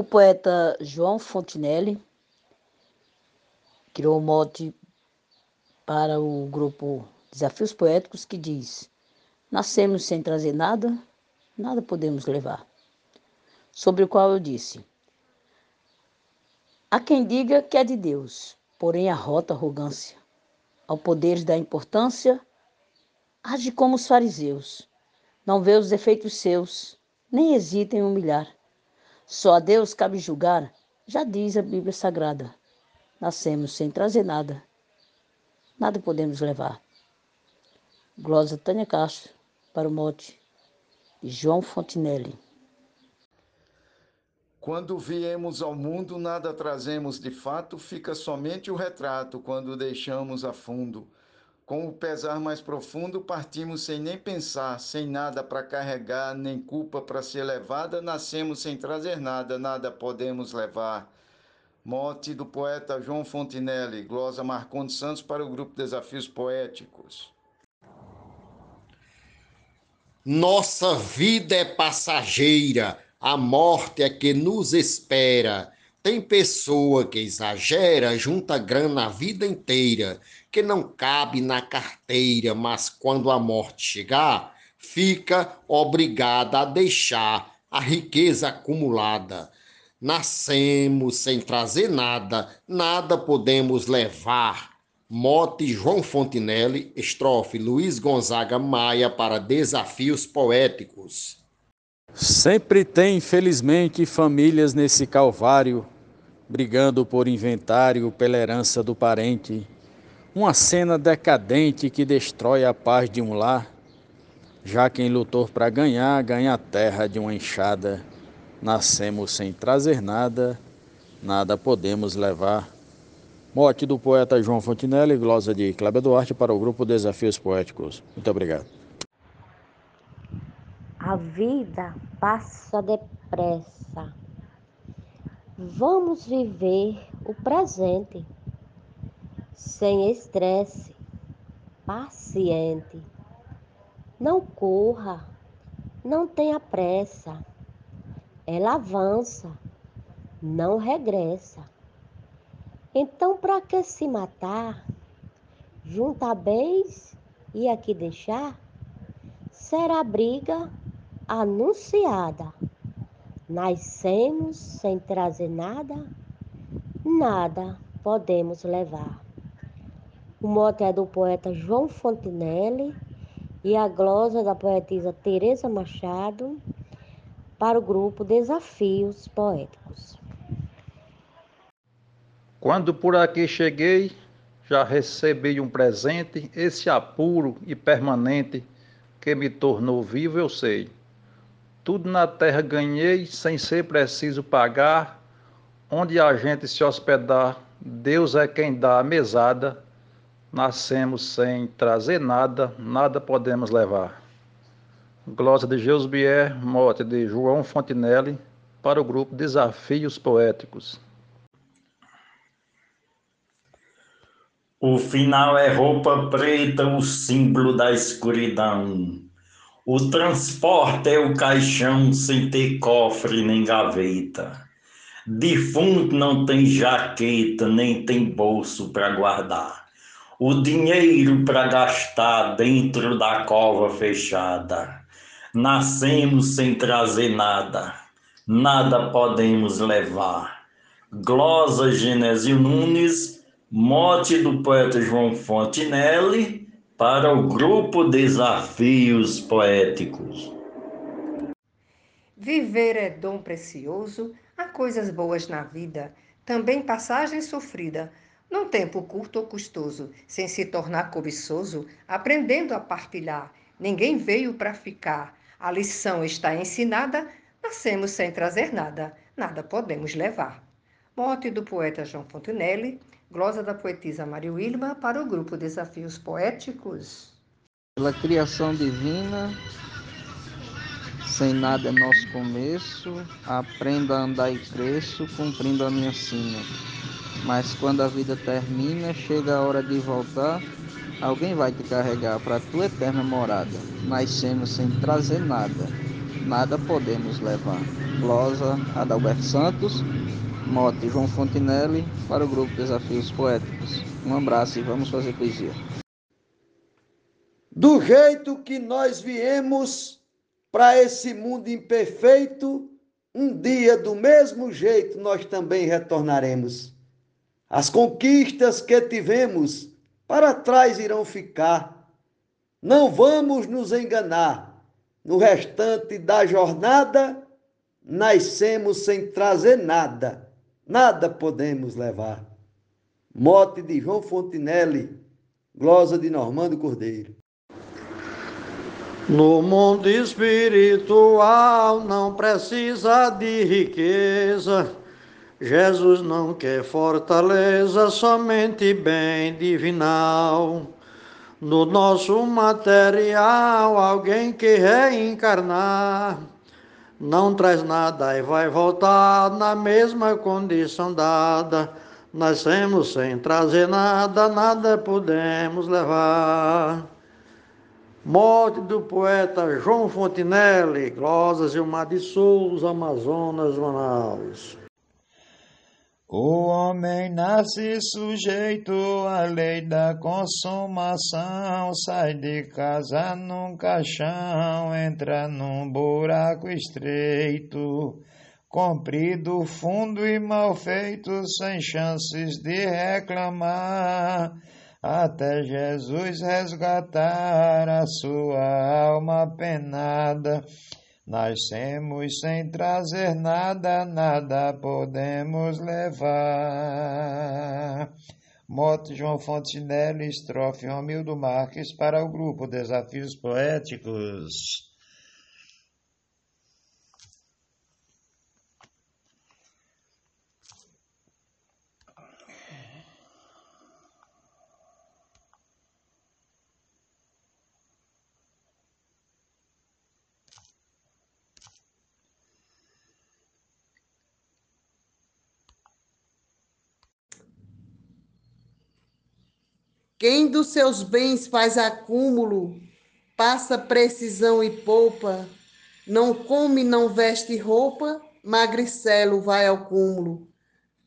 O poeta João Fontinelli criou um mote para o grupo Desafios Poéticos que diz: Nascemos sem trazer nada, nada podemos levar. Sobre o qual eu disse: Há quem diga que é de Deus, porém arrota arrogância. Ao poder da importância, age como os fariseus. Não vê os defeitos seus, nem hesita em humilhar. Só a Deus cabe julgar, já diz a Bíblia Sagrada. Nascemos sem trazer nada, nada podemos levar. Glosa Tânia Castro, para o mote de João Fontinelli. Quando viemos ao mundo, nada trazemos de fato, fica somente o retrato quando deixamos a fundo. Com o pesar mais profundo, partimos sem nem pensar, sem nada para carregar, nem culpa para ser levada, nascemos sem trazer nada, nada podemos levar. Mote do poeta João Fontinelli, glosa Marcondes Santos para o grupo Desafios Poéticos. Nossa vida é passageira, a morte é que nos espera. Tem pessoa que exagera, junta grana a vida inteira, que não cabe na carteira, mas quando a morte chegar, fica obrigada a deixar a riqueza acumulada. Nascemos sem trazer nada, nada podemos levar. Mote João Fontinelli, estrofe Luiz Gonzaga Maia para Desafios Poéticos. Sempre tem, infelizmente, famílias nesse calvário, brigando por inventário pela herança do parente. Uma cena decadente que destrói a paz de um lar. Já quem lutou para ganhar, ganha a terra de uma enxada. Nascemos sem trazer nada, nada podemos levar. Mote do poeta João Fontinelli, glosa de Cláudio Duarte para o grupo Desafios Poéticos. Muito obrigado. A vida passa depressa. Vamos viver o presente sem estresse, paciente. Não corra, não tenha pressa. Ela avança, não regressa. Então, para que se matar? Juntar bens e aqui deixar? Será briga anunciada. Nascemos sem trazer nada, nada podemos levar. O mote é do poeta João Fontinelli e a glosa da poetisa Teresa Machado para o grupo Desafios Poéticos. Quando por aqui cheguei, já recebi um presente, esse apuro e permanente que me tornou vivo, eu sei. Tudo na terra ganhei sem ser preciso pagar. Onde a gente se hospedar, Deus é quem dá a mesada. Nascemos sem trazer nada, nada podemos levar. Glosa de Geusbier, mote de João Fontinelli, para o grupo Desafios Poéticos. O final é roupa preta, o símbolo da escuridão. O transporte é o caixão sem ter cofre nem gaveta. Defunto não tem jaqueta, nem tem bolso para guardar. O dinheiro para gastar dentro da cova fechada. Nascemos sem trazer nada, nada podemos levar. Glosa Genésio Nunes, mote do poeta João Fontinelli para o grupo Desafios Poéticos. Viver é dom precioso, há coisas boas na vida, também passagem sofrida, num tempo curto ou custoso, sem se tornar cobiçoso, aprendendo a partilhar. Ninguém veio para ficar, a lição está ensinada, nascemos sem trazer nada, nada podemos levar. Mote do poeta João Fontenelle, Glosa da poetisa Maria Wilma para o grupo Desafios Poéticos. Pela criação divina, sem nada é nosso começo, aprendo a andar e cresço, cumprindo a minha sina. Mas quando a vida termina, chega a hora de voltar, alguém vai te carregar para a tua eterna morada. Nascemos sem trazer nada, nada podemos levar. Glosa Adalberto Santos, mote João Fontinelli para o grupo Desafios Poéticos. Um abraço e vamos fazer poesia. Do jeito que nós viemos para esse mundo imperfeito, um dia do mesmo jeito nós também retornaremos. As conquistas que tivemos para trás irão ficar. Não vamos nos enganar. No restante da jornada, nascemos sem trazer nada. Nada podemos levar. Mote de João Fontinelli, glosa de Normando Cordeiro. No mundo espiritual não precisa de riqueza. Jesus não quer fortaleza, somente bem divinal. No nosso material, alguém que reencarnar não traz nada e vai voltar na mesma condição dada. Nascemos sem trazer nada, nada podemos levar. Morte do poeta João Fontinelli, Glosas Gilmar de Souza, Amazonas, Manaus. O homem nasce sujeito à lei da consumação, sai de casa num caixão, entra num buraco estreito, comprido, fundo e mal feito, sem chances de reclamar, até Jesus resgatar a sua alma penada Nascemos sem trazer nada, nada podemos levar. Mote João Fontenelle, estrofe Romildo Marques para o grupo Desafios Poéticos. Quem dos seus bens faz acúmulo, passa precisão e poupa, não come, não veste roupa, magricelo vai ao cúmulo.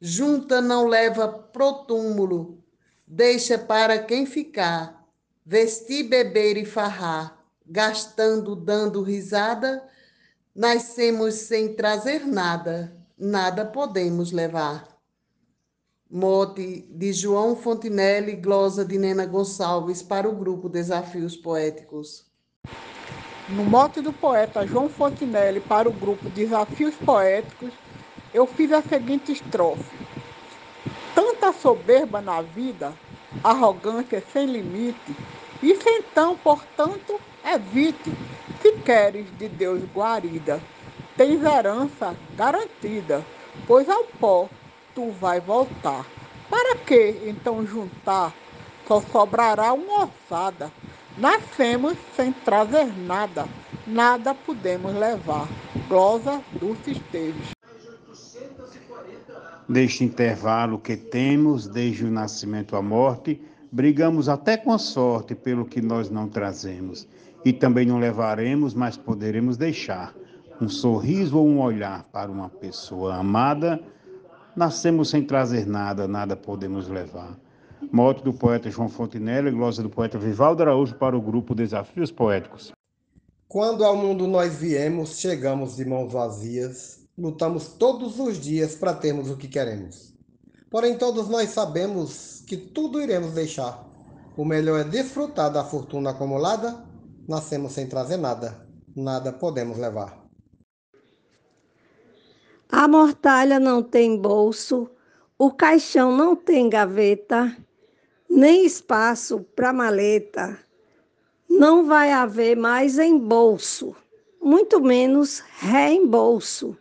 Junta, não leva pro túmulo, deixa para quem ficar, vestir, beber e farrar, gastando, dando risada, nascemos sem trazer nada, nada podemos levar. Mote de João Fontinelli, glosa de Nena Gonçalves para o grupo Desafios Poéticos. No mote do poeta João Fontinelli para o grupo Desafios Poéticos, eu fiz a seguinte estrofe: Tanta soberba na vida, arrogância sem limite, isso então, portanto, evite, se queres de Deus guarida. Tens herança garantida, pois ao pó tu vai voltar. Para que então juntar? Só sobrará uma ossada. Nascemos sem trazer nada, nada podemos levar. Glosa Dulce Esteves. Neste intervalo que temos, desde o nascimento à morte, brigamos até com a sorte pelo que nós não trazemos. E também não levaremos, mas poderemos deixar um sorriso ou um olhar para uma pessoa amada Nascemos sem trazer nada, nada podemos levar. Mote do poeta João Fontenelle, glosa do poeta Vivaldo Araújo para o grupo Desafios Poéticos. Quando ao mundo nós viemos, chegamos de mãos vazias, lutamos todos os dias para termos o que queremos. Porém, todos nós sabemos que tudo iremos deixar. O melhor é desfrutar da fortuna acumulada. Nascemos sem trazer nada, nada podemos levar. A mortalha não tem bolso, o caixão não tem gaveta, nem espaço para maleta. Não vai haver mais embolso, muito menos reembolso.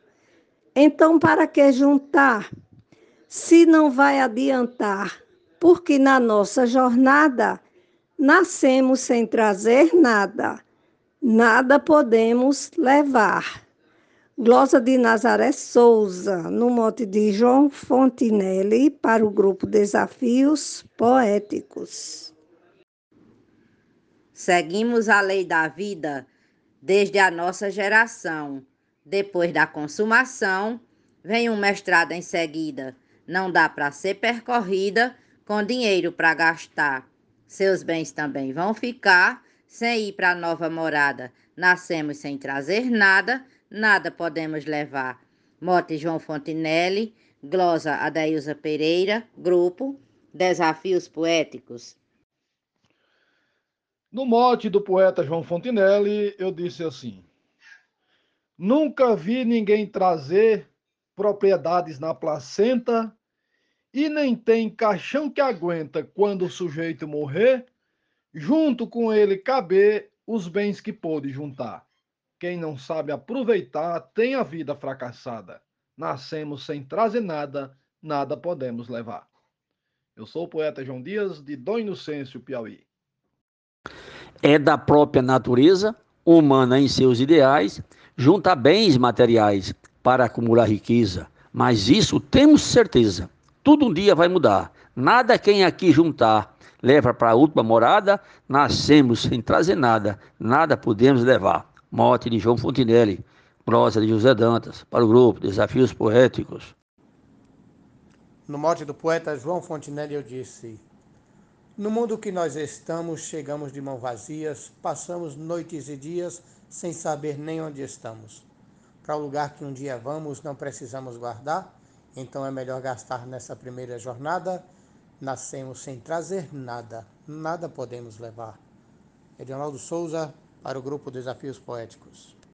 Então, para que juntar, se não vai adiantar? Porque na nossa jornada nascemos sem trazer nada, nada podemos levar. Glosa de Nazaré Souza, no mote de João Fontinelli, para o grupo Desafios Poéticos. Seguimos a lei da vida, desde a nossa geração. Depois da consumação, vem um mestrado em seguida. Não dá para ser percorrida com dinheiro para gastar. Seus bens também vão ficar sem ir para nova morada. Nascemos sem trazer nada, nada podemos levar. Mote João Fontinelli, glosa Adailza Pereira, grupo Desafios Poéticos. No mote do poeta João Fontinelli, eu disse assim: Nunca vi ninguém trazer propriedades na placenta e nem tem caixão que aguenta quando o sujeito morrer, junto com ele caber os bens que pôde juntar. Quem não sabe aproveitar tem a vida fracassada. Nascemos sem trazer nada, nada podemos levar. Eu sou o poeta João Dias, de Dom Inocêncio, Piauí é da própria natureza humana em seus ideais, junta bens materiais para acumular riqueza. Mas isso temos certeza, tudo um dia vai mudar. Nada quem aqui juntar leva para a última morada, nascemos sem trazer nada, nada podemos levar. Morte de João Fontinelli, prosa de José Dantas, para o grupo Desafios Poéticos. No mote do poeta João Fontinelli eu disse: no mundo que nós estamos, chegamos de mão vazias, passamos noites e dias sem saber nem onde estamos. Para o lugar que um dia vamos, não precisamos guardar, então é melhor gastar nessa primeira jornada. Nascemos sem trazer nada, nada podemos levar. Edionaldo Souza, para o grupo Desafios Poéticos.